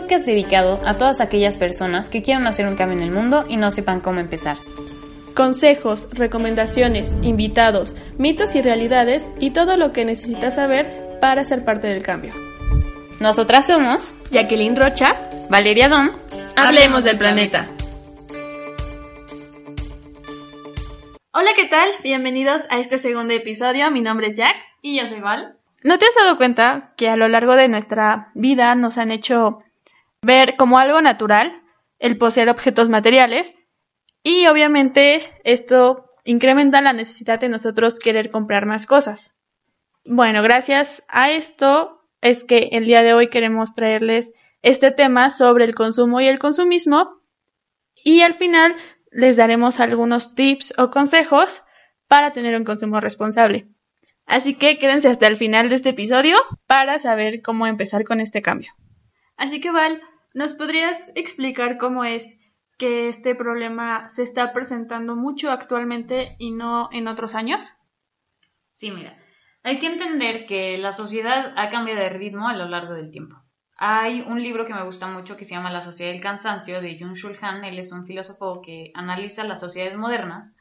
Podcast dedicado a todas aquellas personas que quieran hacer un cambio en el mundo y no sepan cómo empezar. Consejos, recomendaciones, invitados, mitos y realidades y todo lo que necesitas saber para ser parte del cambio. Nosotras somos Jacqueline Rocha, Valeria Dom. Hablemos del planeta. Hola, ¿qué tal? Bienvenidos a este segundo episodio. Mi nombre es Jack. Y yo soy Val. ¿No te has dado cuenta que a lo largo de nuestra vida nos han hecho ver como algo natural el poseer objetos materiales y obviamente esto incrementa la necesidad de nosotros querer comprar más cosas. Bueno, gracias a esto es que el día de hoy queremos traerles este tema sobre el consumo y el consumismo y al final les daremos algunos tips o consejos para tener un consumo responsable. Así que quédense hasta el final de este episodio para saber cómo empezar con este cambio. Así que Val, ¿nos podrías explicar cómo es que este problema se está presentando mucho actualmente y no en otros años? Sí, mira, hay que entender que la sociedad ha cambiado de ritmo a lo largo del tiempo. Hay un libro que me gusta mucho que se llama La sociedad del cansancio de Jung Shul Han. Él es un filósofo que analiza las sociedades modernas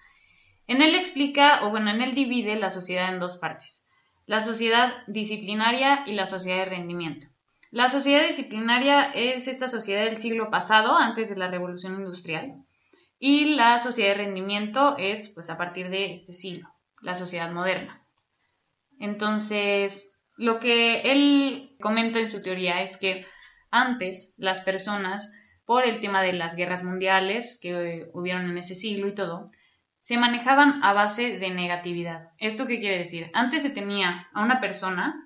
en él explica, o bueno, en él divide la sociedad en dos partes, la sociedad disciplinaria y la sociedad de rendimiento. La sociedad disciplinaria es esta sociedad del siglo pasado, antes de la revolución industrial, y la sociedad de rendimiento es pues a partir de este siglo, la sociedad moderna. Entonces, lo que él comenta en su teoría es que antes las personas, por el tema de las guerras mundiales que hubieron en ese siglo y todo, se manejaban a base de negatividad. ¿Esto qué quiere decir? Antes se tenía a una persona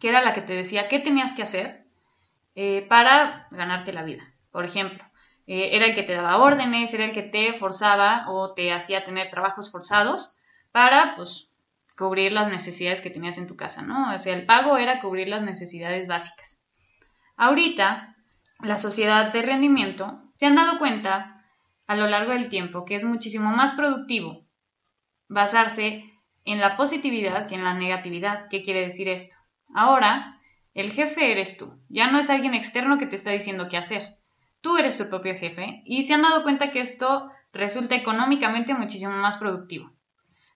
que era la que te decía qué tenías que hacer eh, para ganarte la vida. Por ejemplo, eh, era el que te daba órdenes, era el que te forzaba o te hacía tener trabajos forzados para, pues, cubrir las necesidades que tenías en tu casa, ¿no? O sea, el pago era cubrir las necesidades básicas. Ahorita, la sociedad de rendimiento se han dado cuenta a lo largo del tiempo que es muchísimo más productivo basarse en la positividad que en la negatividad. ¿Qué quiere decir esto? Ahora, el jefe eres tú, ya no es alguien externo que te está diciendo qué hacer. Tú eres tu propio jefe y se han dado cuenta que esto resulta económicamente muchísimo más productivo.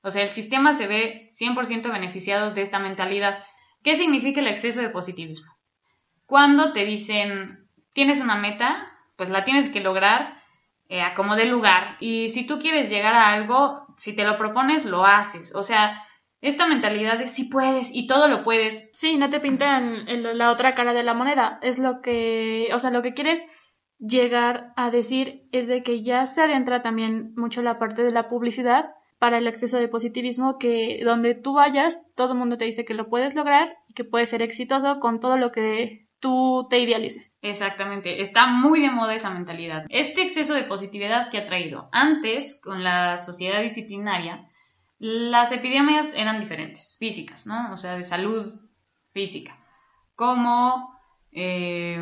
O sea, el sistema se ve 100% beneficiado de esta mentalidad. ¿Qué significa el exceso de positivismo? Cuando te dicen, tienes una meta, pues la tienes que lograr eh, a como de lugar. Y si tú quieres llegar a algo, si te lo propones, lo haces. O sea, esta mentalidad de si puedes y todo lo puedes. Sí, no te pintan la otra cara de la moneda. Es lo que, o sea, lo que quieres llegar a decir es de que ya se adentra también mucho la parte de la publicidad para el exceso de positivismo que donde tú vayas todo el mundo te dice que lo puedes lograr y que puedes ser exitoso con todo lo que tú te idealices. Exactamente, está muy de moda esa mentalidad. Este exceso de positividad que ha traído antes con la sociedad disciplinaria, las epidemias eran diferentes, físicas, ¿no? O sea, de salud física, como, eh,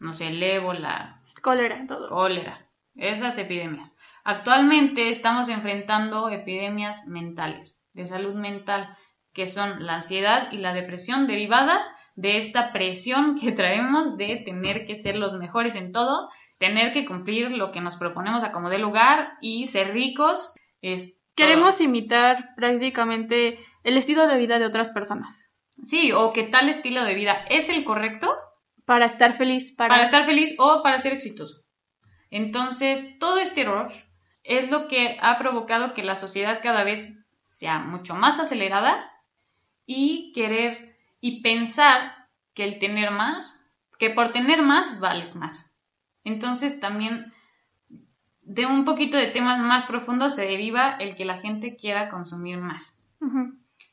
no sé, el ébola, cólera, todo. Cólera, esas epidemias. Actualmente estamos enfrentando epidemias mentales, de salud mental, que son la ansiedad y la depresión derivadas de esta presión que traemos de tener que ser los mejores en todo, tener que cumplir lo que nos proponemos a como de lugar y ser ricos. Es Queremos imitar prácticamente el estilo de vida de otras personas. Sí, o que tal estilo de vida es el correcto. Para estar feliz. Para... para estar feliz o para ser exitoso. Entonces, todo este error es lo que ha provocado que la sociedad cada vez sea mucho más acelerada y querer y pensar que el tener más, que por tener más vales más. Entonces también de un poquito de temas más profundos se deriva el que la gente quiera consumir más.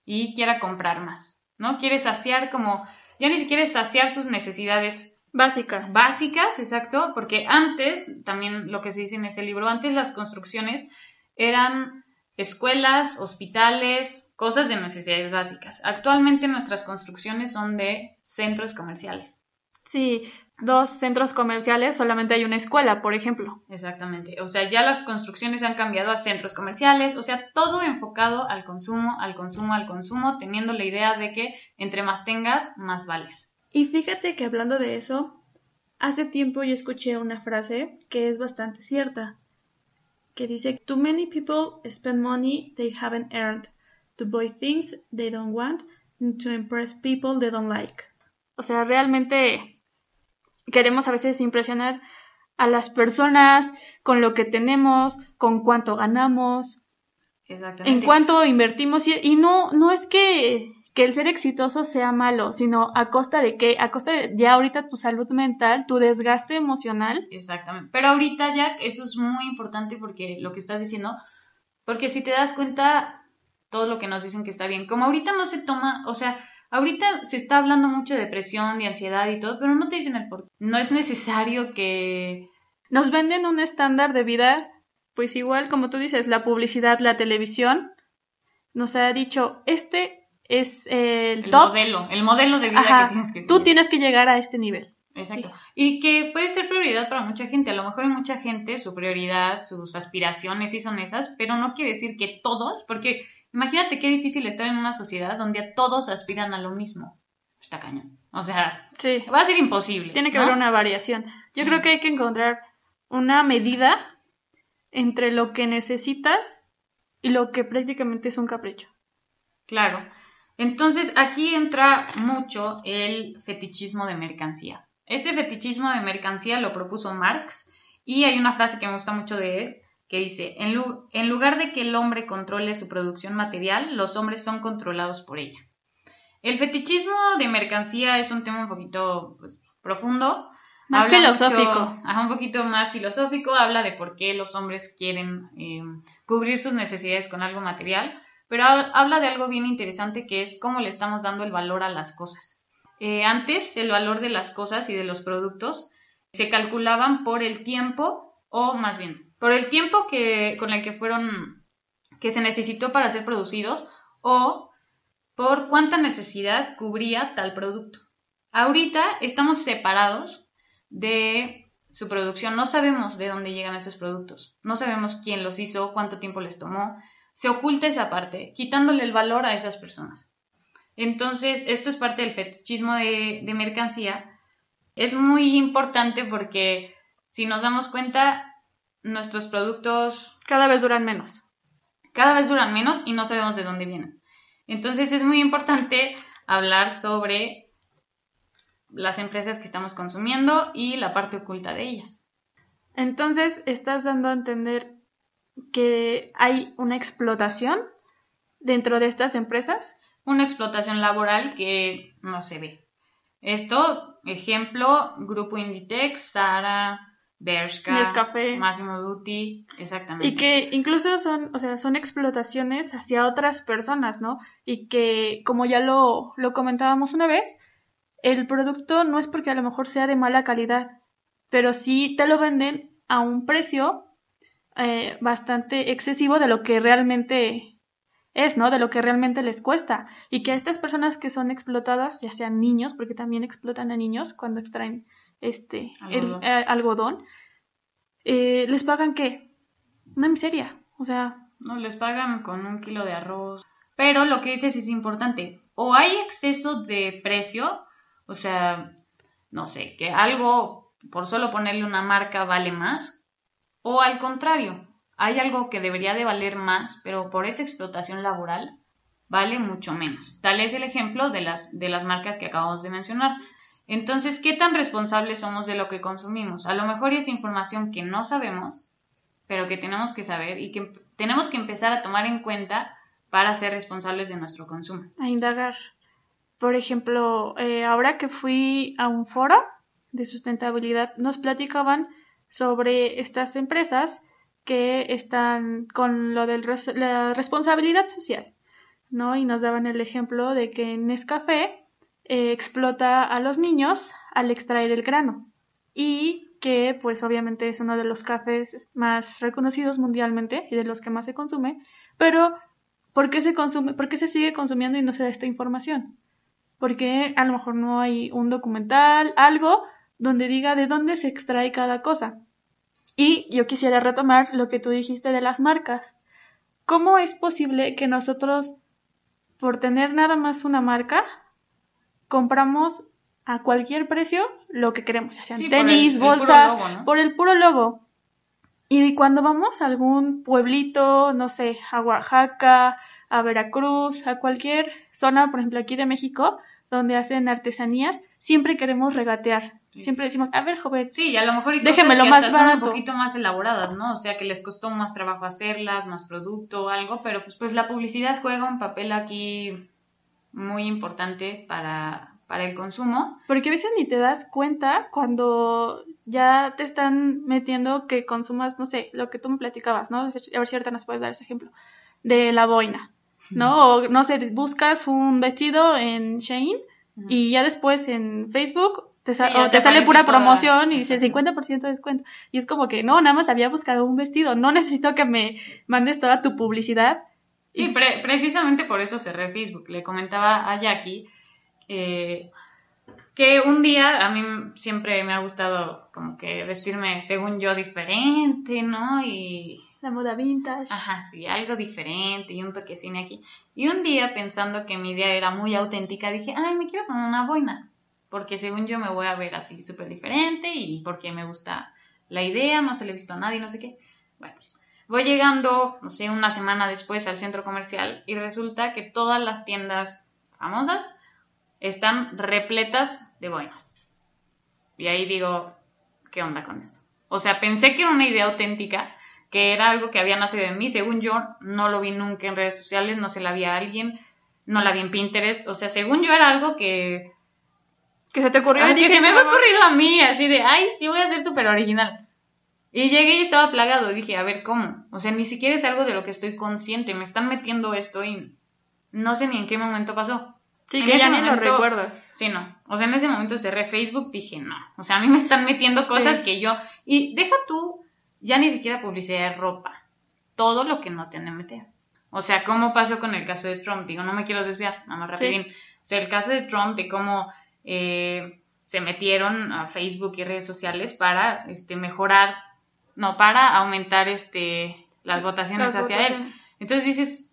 y quiera comprar más, ¿no? Quiere saciar como, ya ni siquiera saciar sus necesidades Básicas. básicas, exacto, porque antes, también lo que se dice en ese libro, antes las construcciones eran escuelas, hospitales, cosas de necesidades básicas. Actualmente nuestras construcciones son de centros comerciales. Sí, dos centros comerciales, solamente hay una escuela, por ejemplo. Exactamente. O sea, ya las construcciones han cambiado a centros comerciales, o sea, todo enfocado al consumo, al consumo, al consumo, teniendo la idea de que entre más tengas, más vales. Y fíjate que hablando de eso, hace tiempo yo escuché una frase que es bastante cierta, que dice, Too many people spend money they haven't earned to buy things they don't want and to impress people they don't like. O sea, realmente queremos a veces impresionar a las personas con lo que tenemos, con cuánto ganamos, en cuánto invertimos y, y no no es que que el ser exitoso sea malo, sino a costa de qué, a costa de ya ahorita tu salud mental, tu desgaste emocional. Exactamente. Pero ahorita, Jack, eso es muy importante porque lo que estás diciendo, porque si te das cuenta, todo lo que nos dicen que está bien, como ahorita no se toma, o sea, ahorita se está hablando mucho de depresión, de ansiedad y todo, pero no te dicen el por qué. No es necesario que... Nos venden un estándar de vida, pues igual como tú dices, la publicidad, la televisión, nos ha dicho, este es el, El top. modelo, el modelo de vida Ajá, que tienes que tú seguir. tienes que llegar a este nivel. Exacto. Y que puede ser prioridad para mucha gente. A lo mejor hay mucha gente, su prioridad, sus aspiraciones sí son esas, pero no quiere decir que todos, porque imagínate qué difícil estar en una sociedad donde a todos aspiran a lo mismo. Está cañón. O sea, Sí. va a ser imposible. Tiene que ¿no? haber una variación. Yo creo que hay que encontrar una medida entre lo que necesitas y lo que prácticamente es un capricho. Claro. Entonces aquí entra mucho el fetichismo de mercancía. Este fetichismo de mercancía lo propuso Marx y hay una frase que me gusta mucho de él que dice, en, lu- en lugar de que el hombre controle su producción material, los hombres son controlados por ella. El fetichismo de mercancía es un tema un poquito pues, profundo. Más Habla filosófico. mucho- ajá, un poquito más filosófico. Habla de por qué los hombres quieren eh, cubrir sus necesidades con algo material. Pero ha- habla de algo bien interesante que es cómo le estamos dando el valor a las cosas. Eh, antes, el valor de las cosas y de los productos se calculaban por el tiempo, o más bien, por el tiempo que, con el que fueron, que se necesitó para ser producidos, o por cuánta necesidad cubría tal producto. Ahorita estamos separados de su producción, no sabemos de dónde llegan esos productos, no sabemos quién los hizo, cuánto tiempo les tomó, se oculta esa parte, quitándole el valor a esas personas. Entonces, esto es parte del fetichismo de, de mercancía. Es muy importante porque si nos damos cuenta, nuestros productos Cada vez duran menos. cada vez duran menos y no sabemos de dónde vienen. Entonces es muy importante hablar sobre las empresas que estamos consumiendo y la parte oculta de ellas. Entonces, estás dando a entender que hay una explotación dentro de estas empresas. Una explotación laboral que no se ve. Esto, ejemplo, Grupo Inditex, Sara, Bershka. Massimo Dutti, exactamente. Y que incluso son, o sea, son explotaciones hacia otras personas, ¿no? Y que, como ya lo, lo comentábamos una vez, el producto no es porque a lo mejor sea de mala calidad, pero sí te lo venden a un precio eh, bastante excesivo de lo que realmente es, ¿no? De lo que realmente les cuesta. Y que a estas personas que son explotadas, ya sean niños, porque también explotan a niños cuando extraen este el- Algodón. eh, algodón, eh, les pagan qué? Una miseria. O sea, No les pagan con un kilo de arroz. Pero lo que dices es importante. O hay exceso de precio, o sea, no sé, que algo por solo ponerle una marca vale más, o al contrario, hay algo que debería de valer más, pero por esa explotación laboral vale mucho menos. Tal es el ejemplo de las, de las marcas que acabamos de mencionar. Entonces, ¿qué tan responsables somos de lo que consumimos? A lo mejor es información que no sabemos, pero que tenemos que saber y que tenemos que empezar a tomar en cuenta para ser responsables de nuestro consumo. a indagar. Por ejemplo, eh, ahora que fui a un foro de sustentabilidad, nos platicaban sobre estas empresas que están con lo de la responsabilidad social. ¿no? Y nos daban el ejemplo de que Nescafé eh, explota a los niños al extraer el grano. Y que pues obviamente es uno de los cafés más reconocidos mundialmente y de los que más se consume, pero ¿por qué se consume, por qué se sigue consumiendo y no se da esta información? Porque a lo mejor no hay un documental, algo donde diga de dónde se extrae cada cosa. Y yo quisiera retomar lo que tú dijiste de las marcas. ¿Cómo es posible que nosotros, por tener nada más una marca, compramos a cualquier precio lo que queremos, ya sean tenis, bolsas, por el puro logo. Y cuando vamos a algún pueblito, no sé, a Oaxaca, a Veracruz, a cualquier zona, por ejemplo aquí de México, donde hacen artesanías, siempre queremos regatear. Siempre decimos, a ver, joven, sí, y a lo mejor hay más son un poquito más elaboradas, ¿no? O sea, que les costó más trabajo hacerlas, más producto o algo, pero pues, pues la publicidad juega un papel aquí muy importante para, para el consumo. Porque a veces ni te das cuenta cuando ya te están metiendo que consumas, no sé, lo que tú me platicabas, ¿no? A ver si ahorita nos puedes dar ese ejemplo, de la boina, ¿no? O no sé, buscas un vestido en Shein y ya después en Facebook te, te, sale pura promoción y dice 50% de descuento. Y es como que, no, nada más había buscado un vestido, no necesito que me mandes toda tu publicidad. Sí, precisamente por eso cerré Facebook. Le comentaba a Jackie eh, que un día a mí siempre me ha gustado como que vestirme según yo diferente, ¿no? Y... La moda vintage. Ajá, sí, algo diferente y un toquecine aquí. Y un día pensando que mi idea era muy auténtica, dije, ay, me quiero poner una boina. Porque según yo me voy a ver así súper diferente y porque me gusta la idea, no se le he visto a nadie, no sé qué. Bueno, voy llegando, no sé, una semana después al centro comercial y resulta que todas las tiendas famosas están repletas de boinas. Y ahí digo, ¿qué onda con esto? O sea, pensé que era una idea auténtica, que era algo que había nacido en mí. Según yo, no lo vi nunca en redes sociales, no se la vi a alguien, no la vi en Pinterest. O sea, según yo era algo que... Que se te ocurrió. que se me había ocurrido a mí, así de, ay, sí voy a ser súper original. Y llegué y estaba plagado. Dije, a ver, ¿cómo? O sea, ni siquiera es algo de lo que estoy consciente. Me están metiendo esto y no sé ni en qué momento pasó. Sí, que ya ni lo recuerdas. Sí, no. O sea, en ese momento cerré Facebook, dije, no. O sea, a mí me están metiendo cosas que yo. Y deja tú, ya ni siquiera publicidad de ropa. Todo lo que no tiene meter. O sea, ¿cómo pasó con el caso de Trump? Digo, no me quiero desviar, nada más rapidín. O sea, el caso de Trump, de cómo eh, se metieron a Facebook y redes sociales para este, mejorar, no, para aumentar este, las votaciones hacia él. Entonces dices,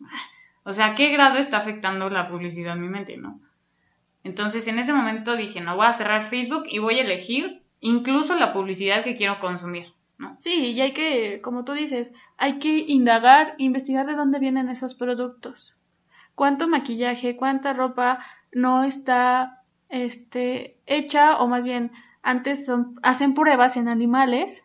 o sea, ¿qué grado está afectando la publicidad en mi mente, no? Entonces, en ese momento dije, no voy a cerrar Facebook y voy a elegir incluso la publicidad que quiero consumir, ¿no? Sí, y hay que, como tú dices, hay que indagar, investigar de dónde vienen esos productos. ¿Cuánto maquillaje, cuánta ropa no está este hecha o más bien antes son, hacen pruebas en animales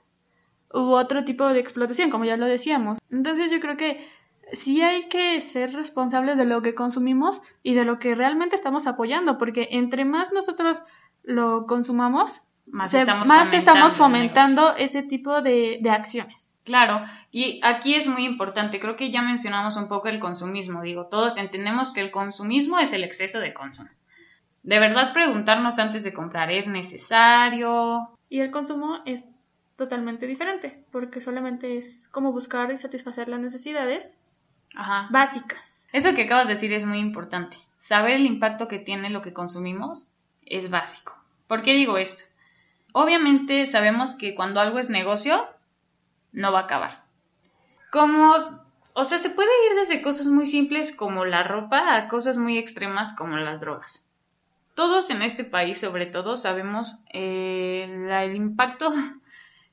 u otro tipo de explotación, como ya lo decíamos. Entonces, yo creo que sí hay que ser responsables de lo que consumimos y de lo que realmente estamos apoyando, porque entre más nosotros lo consumamos, más, estamos, fomentando ese tipo de, de acciones. Claro, y aquí es muy importante, creo que ya mencionamos un poco el consumismo, digo, todos entendemos que el consumismo es el exceso de consumo. De verdad preguntarnos antes de comprar, ¿es necesario? Y el consumo es totalmente diferente, porque solamente es como buscar y satisfacer las necesidades Ajá. básicas. Eso que acabas de decir es muy importante. Saber el impacto que tiene lo que consumimos es básico. ¿Por qué digo esto? Obviamente sabemos que cuando algo es negocio, no va a acabar. Como, o sea, se puede ir desde cosas muy simples como la ropa a cosas muy extremas como las drogas. Todos en este país, sobre todo, sabemos eh, el impacto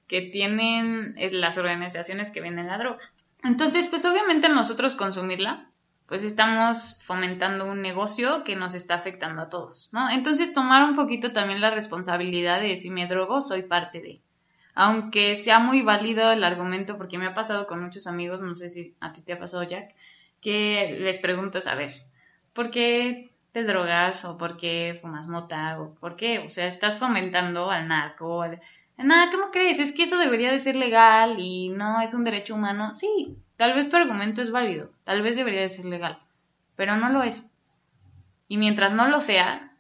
que tienen eh, las organizaciones que venden la droga. Entonces, pues obviamente nosotros consumirla, pues estamos fomentando un negocio que nos está afectando a todos, ¿no? Entonces, tomar un poquito también la responsabilidad de si me drogo, soy parte de. Aunque sea muy válido el argumento, porque me ha pasado con muchos amigos, no sé si a ti te ha pasado, Jack, que les preguntas, a ver, ¿por qué te drogas o por qué fumas mota o por qué? O sea, estás fomentando al narco, Nada, ¿cómo crees? Es que eso debería de ser legal y no es un derecho humano. Sí, tal vez tu argumento es válido, tal vez debería de ser legal. pero no lo es. Y mientras no lo sea,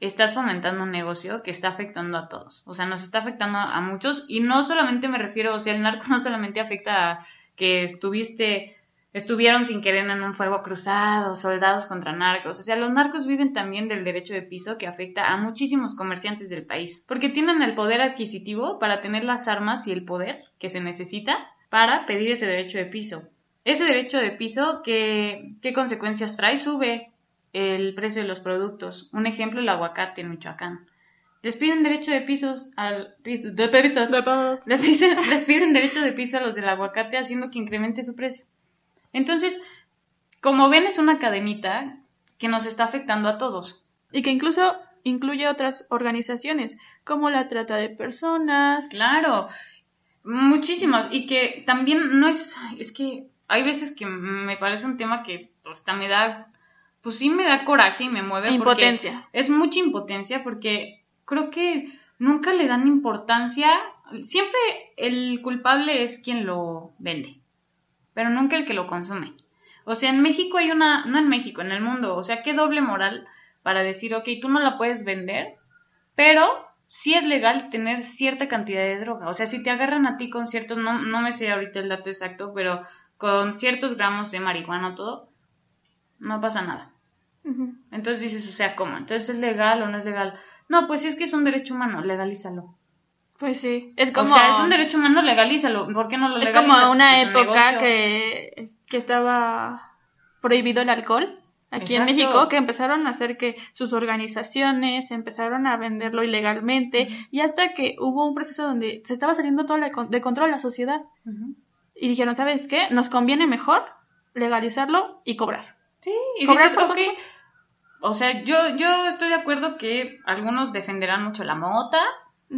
estás fomentando un negocio que está afectando a todos. O sea, nos está afectando a muchos y no solamente me refiero, o sea, el narco no solamente afecta a que estuviste, estuvieron sin querer en un fuego cruzado, soldados contra narcos. O sea, los narcos viven también del derecho de piso que afecta a muchísimos comerciantes del país, porque tienen el poder adquisitivo para tener las armas y el poder que se necesita para pedir ese derecho de piso. Ese derecho de piso, ¿qué, qué consecuencias trae? Sube el precio de los productos. Un ejemplo, el aguacate en Michoacán. Les piden derecho de pisos al piso, de pisos, les piden, les piden derecho de piso a los del aguacate haciendo que incremente su precio. Entonces, como ven, es una cadenita que nos está afectando a todos. Y que incluso incluye otras organizaciones, como la trata de personas. Claro, muchísimas. Y que también no es, es que hay veces que me parece un tema que hasta me da pues sí me da coraje y me mueve. Impotencia. Es mucha impotencia porque creo que nunca le dan importancia. Siempre el culpable es quien lo vende, pero nunca el que lo consume. O sea, en México hay una, no en México, en el mundo, o sea, qué doble moral para decir, ok, tú no la puedes vender, pero sí es legal tener cierta cantidad de droga. O sea, si te agarran a ti con ciertos, no, no me sé ahorita el dato exacto, pero con ciertos gramos de marihuana o todo, no pasa nada. Entonces dices, o sea, ¿cómo? Entonces es legal o no es legal. No, pues si es que es un derecho humano, legalízalo. Pues sí, es como... O sea, es un derecho humano, legalízalo. ¿Por qué no lo legalizas? Es como una época que, que estaba prohibido el alcohol aquí en México, que empezaron a hacer que sus organizaciones empezaron a venderlo ilegalmente y hasta que hubo un proceso donde se estaba saliendo todo de control la sociedad. Y dijeron, ¿sabes qué? Nos conviene mejor legalizarlo y cobrar. Sí, y dices, ok, o sea, yo, yo estoy de acuerdo que algunos defenderán mucho la mota,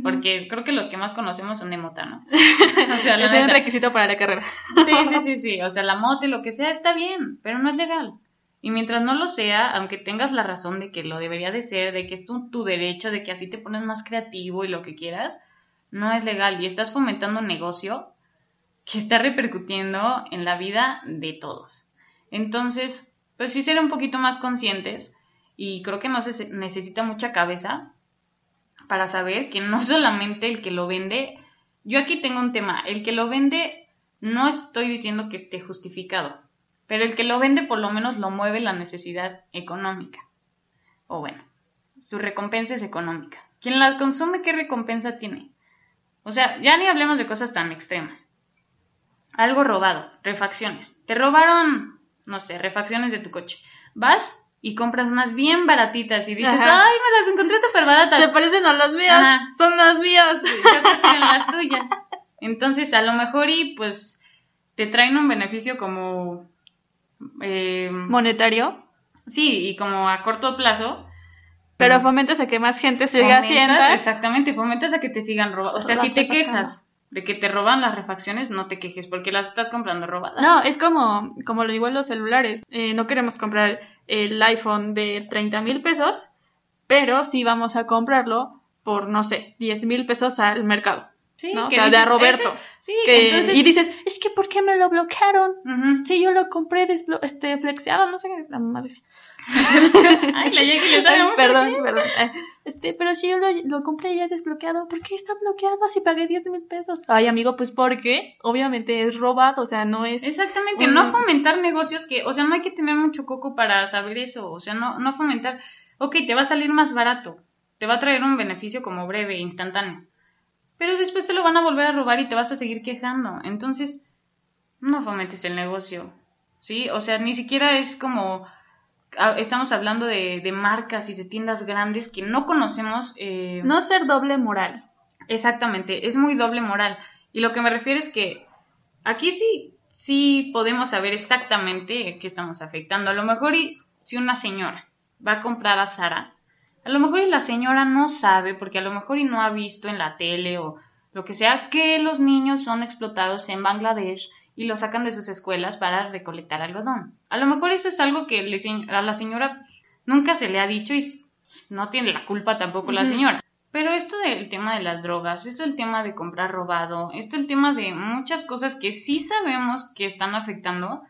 porque creo que los que más conocemos son de mota, ¿no? O sea, es un requisito para la carrera. Sí, sí, sí, sí. O sea, la mota y lo que sea está bien, pero no es legal. Y mientras no lo sea, aunque tengas la razón de que lo debería de ser, de que es tu, tu derecho, de que así te pones más creativo y lo que quieras, no es legal. Y estás fomentando un negocio que está repercutiendo en la vida de todos. Entonces, pues sí ser un poquito más conscientes y creo que no se necesita mucha cabeza para saber que no solamente el que lo vende, yo aquí tengo un tema, el que lo vende no estoy diciendo que esté justificado, pero el que lo vende por lo menos lo mueve la necesidad económica. O bueno, su recompensa es económica. Quien la consume, ¿qué recompensa tiene? O sea, ya ni hablemos de cosas tan extremas. Algo robado, refacciones. Te robaron, no sé, refacciones de tu coche. Vas y compras unas bien baratitas y dices, ay, me las encontré súper baratas. Se parecen a las mías, son las mías. Yo las tuyas. Entonces, a lo mejor y pues te traen un beneficio como... Eh, ¿Monetario? Sí, y como a corto plazo. Pero fomentas a que más gente siga haciendo. Exactamente, fomentas a que te sigan robando. O sea, si te quejas de que te roban las refacciones, no te quejes porque las estás comprando robadas. No, es como, como lo igual los celulares. Eh, no queremos comprar el iPhone de 30 mil pesos, pero sí vamos a comprarlo por, no sé, 10 mil pesos al mercado. Sí, ¿no? o sea, de a Roberto. sí, entonces... Y dices, es que ¿por qué me lo bloquearon? Si yo lo compré este, flexiado, no sé qué, la mamá dice. Ay, la llegué Perdón, perdón. Eh, este, pero si yo lo, lo, compré ya desbloqueado, ¿por qué está bloqueado si pagué 10 mil pesos? Ay, amigo, pues porque obviamente es robado, o sea, no es... Exactamente, no fomentar negocios que, o sea, no hay que tener mucho coco para saber eso, o sea, no, no fomentar, ok, te va a salir más barato, te va a traer un beneficio como breve, instantáneo, pero después te lo van a volver a robar y te vas a seguir quejando, entonces, no fomentes el negocio, ¿sí? O sea, ni siquiera es como estamos hablando de, de, marcas y de tiendas grandes que no conocemos. Eh... No ser doble moral. Exactamente, es muy doble moral. Y lo que me refiero es que aquí sí, sí podemos saber exactamente qué estamos afectando. A lo mejor y, si una señora va a comprar a Sara, a lo mejor y la señora no sabe, porque a lo mejor y no ha visto en la tele o lo que sea, que los niños son explotados en Bangladesh y lo sacan de sus escuelas para recolectar algodón. A lo mejor eso es algo que a la señora nunca se le ha dicho y no tiene la culpa tampoco la señora. Pero esto del tema de las drogas, esto del tema de comprar robado, esto el tema de muchas cosas que sí sabemos que están afectando,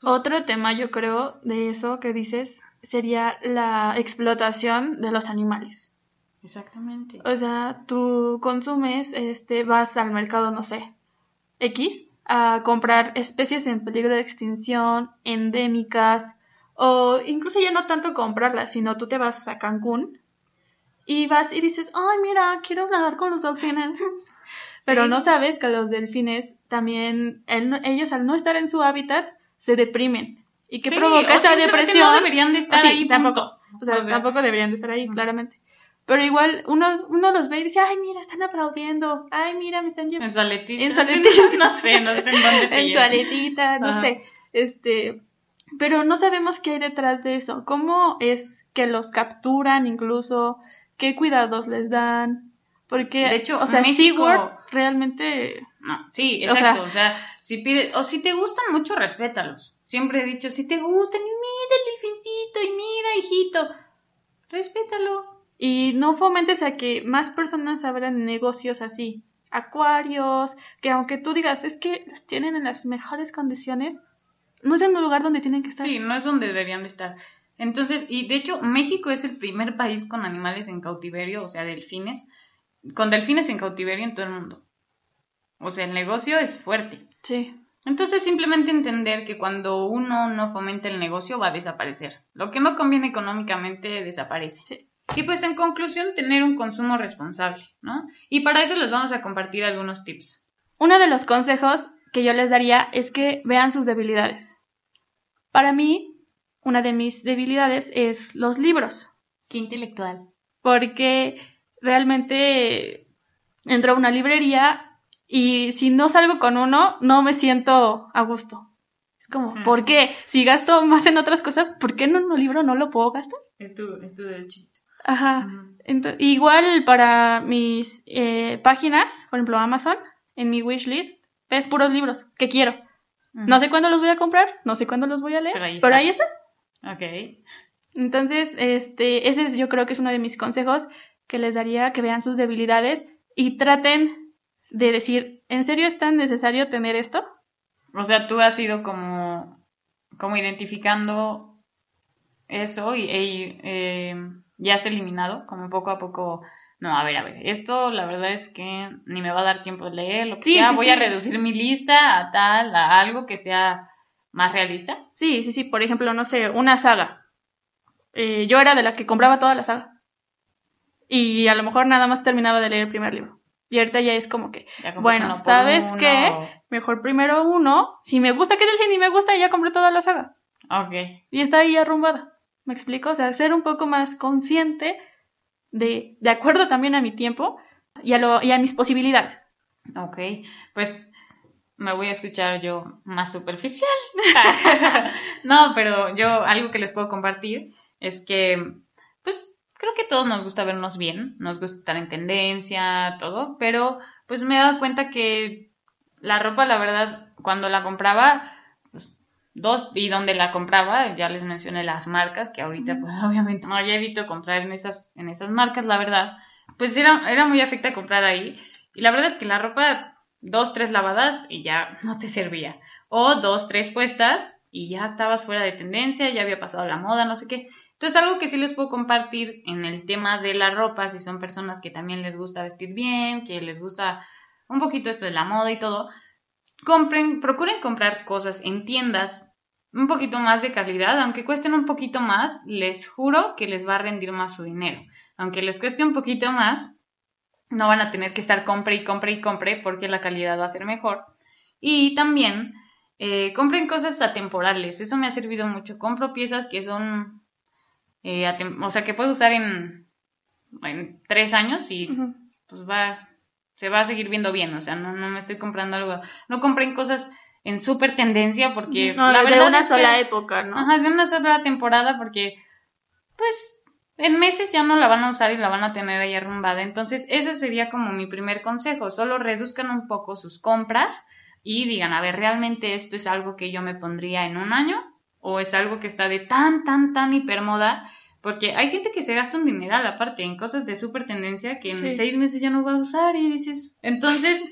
Otro tema, yo creo, de eso que dices sería la explotación de los animales. Exactamente. O sea, tú consumes, este, vas al mercado, no sé, X, a comprar especies en peligro de extinción, endémicas, o incluso ya no tanto comprarlas, sino tú te vas a Cancún y vas y dices, ay, mira, quiero nadar con los delfines. Pero no sabes que los delfines también, ellos al no estar en su hábitat, se deprimen. ¿Y qué provoca esa depresión? No deberían de estar ahí, tampoco. O sea, tampoco deberían de estar ahí, claramente. Pero igual uno, uno los ve y dice, ay, mira, están aplaudiendo. Ay, mira, me están llevando. En su aletita. En su aletita. no sé, no sé en dónde te En su aletita, no sé. Este, pero no sabemos qué hay detrás de eso. ¿Cómo es que los capturan incluso? ¿Qué cuidados les dan? Porque, de hecho, o sea, México... Realmente... No, sí, exacto. O sea, si pide, o si te gustan mucho, respétalos. Siempre he dicho, si te gustan, y mira el delfincito, y mira, hijito, respétalo. Y no fomentes a que más personas abran negocios así, acuarios, que aunque tú digas, es que los tienen en las mejores condiciones, no es en un lugar donde tienen que estar. Sí, no es donde deberían de estar. Entonces, y de hecho, México es el primer país con animales en cautiverio, o sea, delfines, con delfines en cautiverio en todo el mundo. O sea, el negocio es fuerte. Sí. Entonces, simplemente entender que cuando uno no fomenta el negocio va a desaparecer. Lo que no conviene económicamente desaparece. Sí. Y pues en conclusión, tener un consumo responsable, ¿no? Y para eso les vamos a compartir algunos tips. Uno de los consejos que yo les daría es que vean sus debilidades. Para mí, una de mis debilidades es los libros. Qué intelectual. Porque realmente entro a una librería y si no salgo con uno, no me siento a gusto. Es como, ¿por qué? Si gasto más en otras cosas, ¿por qué en un libro no lo puedo gastar? Es tu, es tu derecho. Ajá. igual para mis eh, páginas, por ejemplo Amazon, en mi wishlist, ves puros libros que quiero. No sé cuándo los voy a comprar, no sé cuándo los voy a leer, pero ahí, está. Ok. Entonces, este, ese es, yo creo que es uno de mis consejos que les daría que vean sus debilidades y traten de decir, ¿en serio es tan necesario tener esto? O sea, tú has ido como, como identificando eso y, eh, ya has eliminado, como poco a poco no, a ver, a ver, esto la verdad es que ni me va a dar tiempo de leer, lo que sea, voy a reducir mi lista a tal, a algo que sea más realista. Sí, sí, sí, por ejemplo, no sé, una saga. Eh, yo era de la que compraba toda la saga. Y a lo mejor nada más terminaba de leer el primer libro. Y ahorita ya es como que, bueno, ¿sabes qué? Mejor primero uno. Si me gusta, ¿qué del si ni me gusta? Ya compré toda la saga. Ok. Y está ahí arrumbada. ¿Me explico? O sea, ser un poco más consciente de, de acuerdo también a mi tiempo y a, lo, y a mis posibilidades. Ok, pues me voy a escuchar yo más superficial. no, pero yo algo que les puedo compartir es que, pues creo que todos nos gusta vernos bien, nos gusta estar en tendencia, todo, pero pues me he dado cuenta que la ropa, la verdad, cuando la compraba, Dos, y donde la compraba, ya les mencioné las marcas, que ahorita pues obviamente no ya evito comprar en esas, en esas marcas, la verdad. Pues era, era muy afecta comprar ahí. Y la verdad es que la ropa, dos, tres lavadas y ya no te servía. O dos, tres puestas y ya estabas fuera de tendencia, ya había pasado la moda, no sé qué. Entonces algo que sí les puedo compartir en el tema de la ropa, si son personas que también les gusta vestir bien, que les gusta un poquito esto de la moda y todo, compren, procuren comprar cosas en tiendas un poquito más de calidad, aunque cuesten un poquito más, les juro que les va a rendir más su dinero. Aunque les cueste un poquito más, no van a tener que estar compre y compre y compre porque la calidad va a ser mejor. Y también eh, compren cosas atemporales, eso me ha servido mucho. Compro piezas que son, eh, o sea, que puedo usar en, en tres años y pues va, se va a seguir viendo bien, o sea, no, no me estoy comprando algo, no compren cosas en súper tendencia porque la verdad de una sola época, ¿no? Ajá, de una sola temporada porque pues en meses ya no la van a usar y la van a tener ahí arrumbada. Entonces, ese sería como mi primer consejo, solo reduzcan un poco sus compras y digan, a ver, ¿realmente esto es algo que yo me pondría en un año? ¿O es algo que está de tan, tan, tan hipermoda? Porque hay gente que se gasta un dineral aparte en cosas de súper tendencia que en seis meses ya no va a usar y dices, entonces,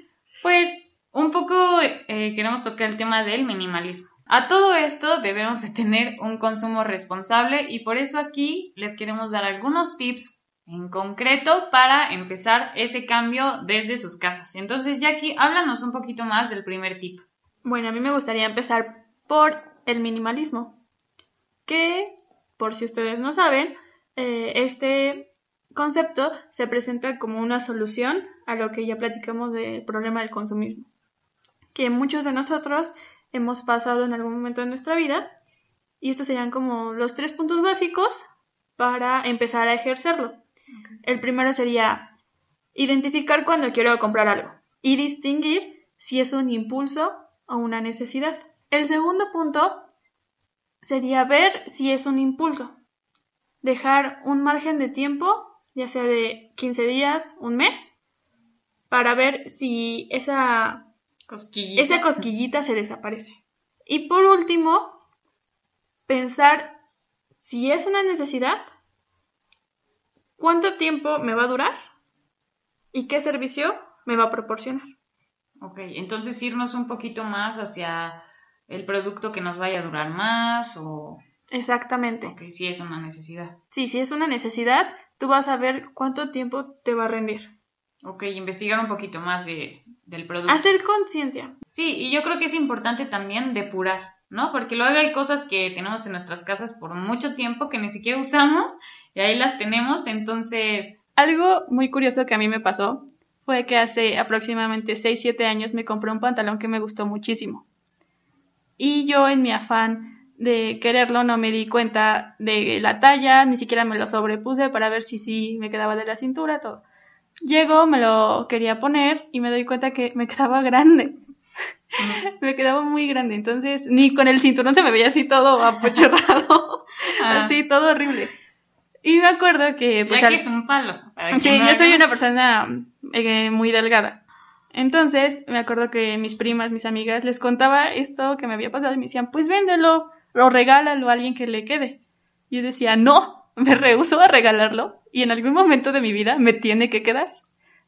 pues un poco eh, queremos tocar el tema del minimalismo. A todo esto debemos de tener un consumo responsable y por eso aquí les queremos dar algunos tips en concreto para empezar ese cambio desde sus casas. Entonces, Jackie, háblanos un poquito más del primer tip. Bueno, a mí me gustaría empezar por el minimalismo, que, por si ustedes no saben, eh, este concepto se presenta como una solución a lo que ya platicamos del problema del consumismo, que muchos de nosotros hemos pasado en algún momento de nuestra vida y estos serían como los tres puntos básicos para empezar a ejercerlo. El primero sería identificar cuando quiero comprar algo y distinguir si es un impulso o una necesidad. El segundo punto sería ver si es un impulso. Dejar un margen de tiempo, ya sea de 15 días, un mes, para ver si esa cosquillita, esa cosquillita se desaparece. Y por último, pensar si es una necesidad cuánto tiempo me va a durar y qué servicio me va a proporcionar. Ok, entonces irnos un poquito más hacia el producto que nos vaya a durar más o... Exactamente. Ok, si es una necesidad. Sí, si es una necesidad, tú vas a ver cuánto tiempo te va a rendir. Ok, investigar un poquito más de, del producto. Hacer conciencia. Sí, y yo creo que es importante también depurar, ¿no? Porque luego hay cosas que tenemos en nuestras casas por mucho tiempo que ni siquiera usamos y ahí las tenemos, entonces... Algo muy curioso que a mí me pasó fue que hace aproximadamente 6-7 años me compré un pantalón que me gustó muchísimo. Y yo en mi afán de quererlo no me di cuenta de la talla, ni siquiera me lo sobrepuse para ver si sí me quedaba de la cintura, todo. Llego, me lo quería poner y me doy cuenta que me quedaba grande. me quedaba muy grande, entonces ni con el cinturón se me veía así todo apochorrado, Ah. así todo horrible. Y me acuerdo que pues ya al- que es un palo. Sí, no yo soy una persona eh, muy delgada. Entonces, me acuerdo que mis primas, mis amigas, les contaba esto que me había pasado y me decían, pues véndelo o regálalo a alguien que le quede. Yo decía, no, me rehuso a regalarlo y en algún momento de mi vida me tiene que quedar.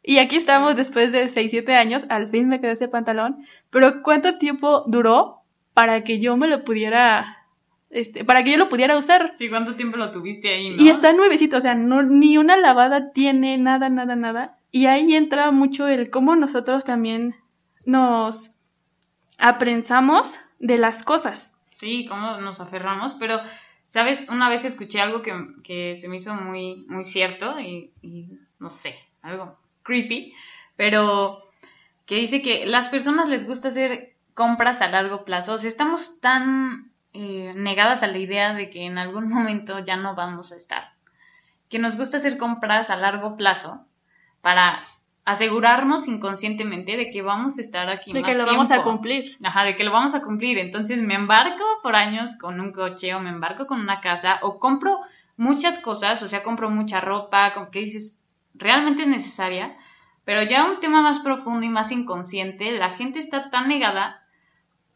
Y aquí estamos después de 6, 7 años, al fin me quedé ese pantalón, pero ¿cuánto tiempo duró para que yo me lo pudiera, este, para que yo lo pudiera usar? Sí, ¿cuánto tiempo lo tuviste ahí, no? Y está nuevecito, o sea, no, ni una lavada tiene nada, nada, nada. Y ahí entra mucho el cómo nosotros también nos aprensamos de las cosas. Sí, cómo nos aferramos, pero, ¿sabes? Una vez escuché algo que, que se me hizo muy, muy cierto y, no sé, algo creepy, pero que dice que las personas les gusta hacer compras a largo plazo. O sea, estamos tan eh, negadas a la idea de que en algún momento ya no vamos a estar. Que nos gusta hacer compras a largo plazo para asegurarnos inconscientemente de que vamos a estar aquí De más que lo vamos a cumplir. Ajá, de que lo vamos a cumplir. Entonces me embarco por años con un coche o me embarco con una casa o compro muchas cosas, o sea, compro mucha ropa, con que dices, realmente es necesaria. Pero ya un tema más profundo y más inconsciente, la gente está tan negada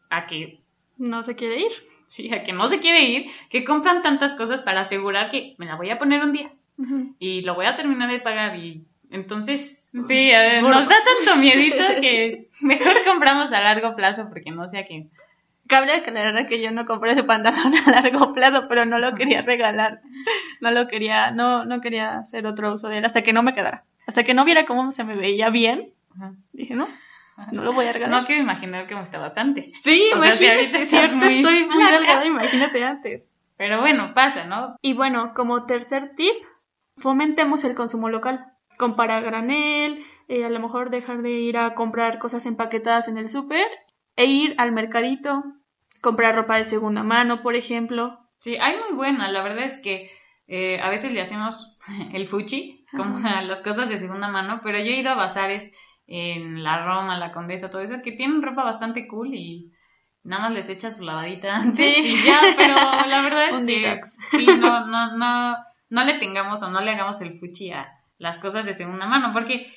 a que, No se quiere ir. sí, a que no se quiere ir, que compran tantas cosas para asegurar que me la voy a poner un día y lo voy a terminar de pagar y entonces sí a ver, nos da tanto miedito que mejor compramos a largo plazo porque no sea que Cabe aclarar que yo no compré ese pantalón a largo plazo, pero no lo quería regalar. No lo quería, no, no quería hacer otro uso de él hasta que no me quedara. Hasta que no viera cómo se me veía bien, dije, no, no lo voy a regalar. no quiero imaginar cómo estabas antes Sí, O sea, si imagínate, ahorita cierto, muy estoy muy delgada, imagínate antes. pero bueno pasa no Y bueno, como tercer tip, fomentemos el consumo local. Comprar a granel, eh, a lo mejor dejar de ir a comprar cosas empaquetadas en el súper e ir al mercadito, comprar ropa de segunda mano, por ejemplo. sí hay muy buena la verdad es que eh, a veces le hacemos el fuchi como a las cosas de segunda mano pero yo he ido a bazares en la Roma la Condesa todo eso que tienen ropa bastante cool y nada más les echa su lavadita antes Sí. y ya pero la verdad es que sí no no no no le tengamos o no le hagamos el fuchi a las cosas de segunda mano porque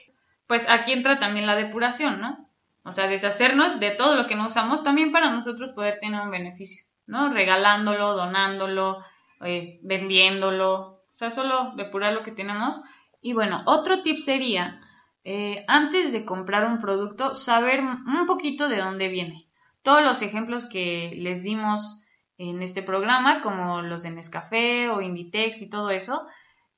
pues aquí entra también la depuración no o sea, deshacernos de todo lo que no usamos también para nosotros poder tener un beneficio, ¿no? Regalándolo, donándolo, vendiéndolo, o sea, solo depurar lo que tenemos. Y bueno, otro tip sería, eh, antes de comprar un producto, saber un poquito de dónde viene. todos los ejemplos que les dimos en este programa, como los de Nescafé o Inditex y todo eso,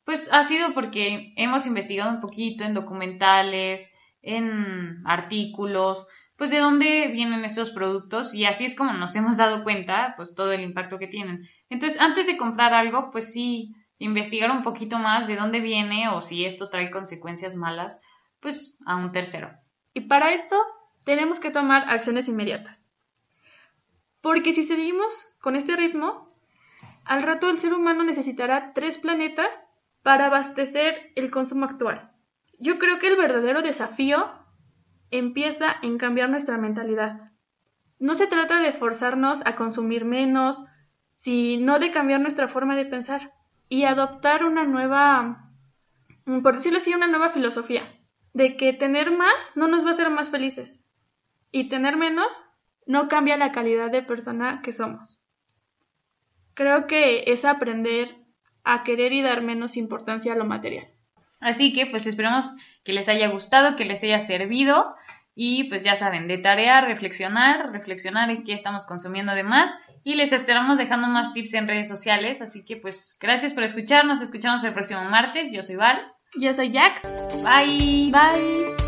pues ha sido porque hemos investigado un poquito en documentales, en artículos, pues de dónde vienen esos productos y así es como nos hemos dado cuenta, pues todo el impacto que tienen. Entonces, antes de comprar algo, pues sí, investigar un poquito más de dónde viene o si esto trae consecuencias malas, pues a un tercero. Y para esto tenemos que tomar acciones inmediatas. Porque si seguimos con este ritmo, al rato el ser humano necesitará tres planetas para abastecer el consumo actual. Yo creo que el verdadero desafío empieza en cambiar nuestra mentalidad. No se trata de forzarnos a consumir menos, sino de cambiar nuestra forma de pensar y adoptar una nueva, por decirlo así, una nueva filosofía, de que tener más no nos va a hacer más felices y tener menos no cambia la calidad de persona que somos. Creo que es aprender a querer y dar menos importancia a lo material. Así que pues esperamos que les haya gustado, que les haya servido y pues ya saben, de tarea reflexionar, reflexionar en qué estamos consumiendo de más y les estaremos dejando más tips en redes sociales, así que pues gracias por escucharnos, escuchamos el próximo martes, yo soy Val. Yo soy Jack. Bye. Bye.